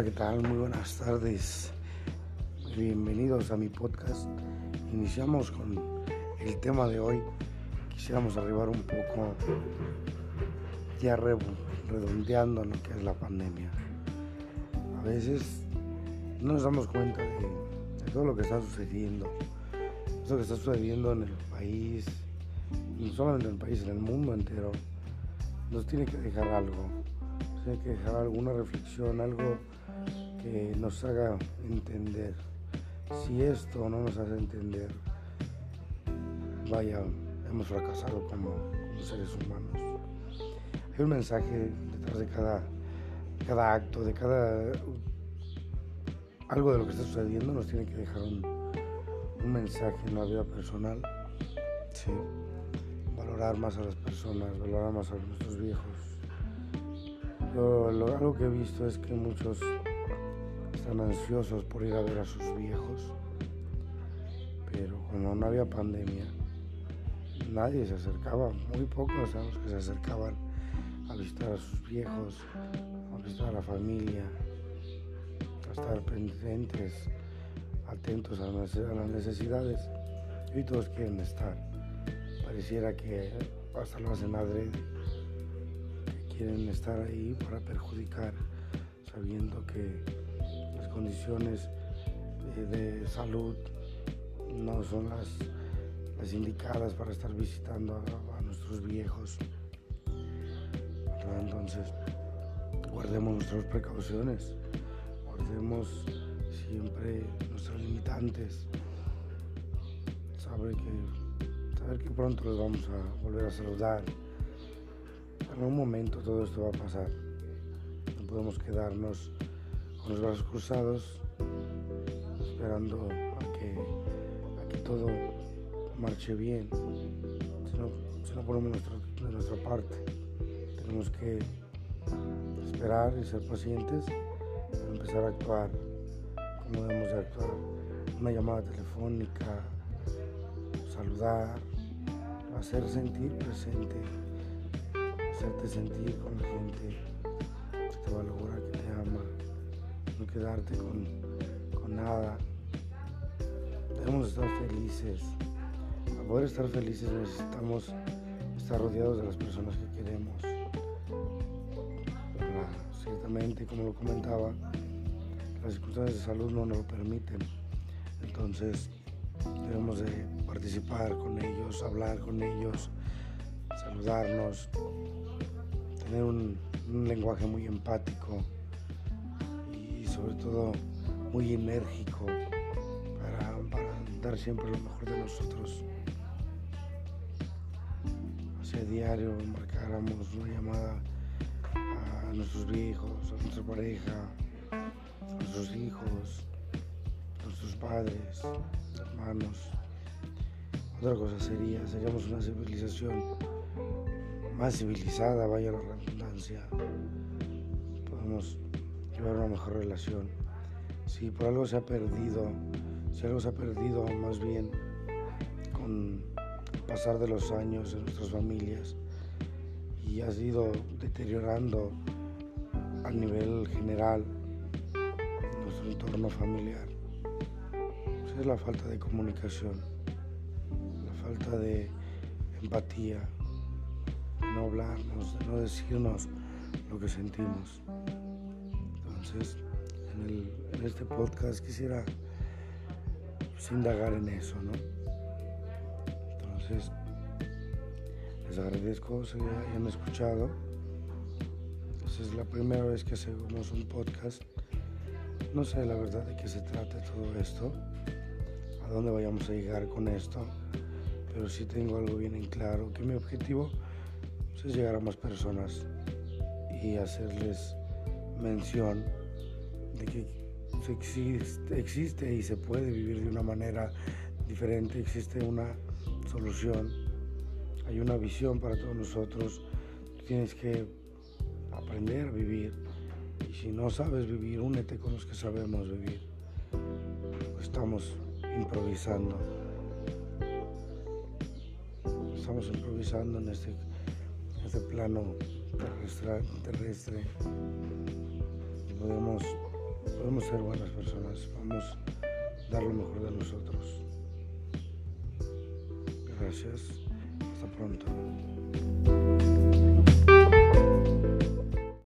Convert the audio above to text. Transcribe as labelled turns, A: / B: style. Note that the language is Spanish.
A: Hola, ¿qué tal? Muy buenas tardes. Bienvenidos a mi podcast. Iniciamos con el tema de hoy. Quisiéramos arribar un poco ya redondeando lo que es la pandemia. A veces no nos damos cuenta de, todo lo que está sucediendo. Eso que está sucediendo en el país, no solamente en el país, en el mundo entero, nos tiene que dejar algo tiene que dejar alguna reflexión, algo que nos haga entender. Si esto no nos hace entender, vaya, hemos fracasado como, seres humanos. Hay un mensaje detrás de cada, cada acto, de cada... Algo de lo que está sucediendo nos tiene que dejar un, un mensaje en la vida personal. Sí. Valorar más a las personas, valorar más a nuestros viejos lo, algo que he visto es que muchos están ansiosos por ir a ver a sus viejos, pero cuando no había pandemia, nadie se acercaba, muy pocos a los que se acercaban a visitar a sus viejos, a visitar a la familia, a estar pendientes, atentos a las necesidades. Y todos quieren estar. Pareciera que hasta lo hacen adrede quieren estar ahí para perjudicar, sabiendo que las condiciones eh, de salud no son las, indicadas para estar visitando a, nuestros viejos. Entonces, guardemos nuestras precauciones, guardemos siempre nuestras limitantes, saber que, pronto les vamos a volver a saludar en un momento todo esto va a pasar. No podemos quedarnos con los brazos cruzados esperando a que, todo marche bien. Si no, ponemos de nuestra parte, tenemos que esperar y ser pacientes para empezar a actuar como debemos de actuar. Una llamada telefónica, saludar, hacer sentir presente hacerte sentir con la gente que te valora, que te ama, no quedarte con, con nada. Debemos estar felices. Para poder estar felices necesitamos estar rodeados de las personas que queremos. ciertamente, como lo comentaba, las circunstancias de salud no nos lo permiten. Entonces debemos de participar con ellos, hablar con ellos, saludarnos, tener un, lenguaje muy empático y sobre todo muy enérgico para, dar siempre lo mejor de nosotros. Hacia diario marcáramos una llamada a nuestros viejos, a nuestra pareja, a nuestros hijos, a nuestros padres, hermanos. Otra cosa sería, seríamos una civilización más civilizada, vaya la redundancia, podemos llevar una mejor relación. Si por algo se ha perdido, si algo se ha perdido más bien con el pasar de los años en nuestras familias y ha ido deteriorando a nivel general nuestro entorno familiar, pues es la falta de comunicación, la falta de empatía, no hablarnos, de no decirnos lo que sentimos. Entonces, en, este podcast quisiera pues, indagar en eso, ¿no? Entonces, les agradezco si hayan escuchado. Entonces, es la primera vez que hacemos un podcast. No sé la verdad de qué se trata todo esto, a dónde vayamos a llegar con esto, pero sí tengo algo bien en claro, que mi objetivo es llegar a más personas y hacerles mención de que existe, existe y se puede vivir de una manera diferente, existe una solución, hay una visión para todos nosotros, tienes que aprender a vivir y si no sabes vivir, únete con los que sabemos vivir. Estamos improvisando. Estamos improvisando en este este plano terrestre, terrestre podemos podemos ser buenas personas, podemos dar lo mejor de nosotros. Gracias, hasta pronto.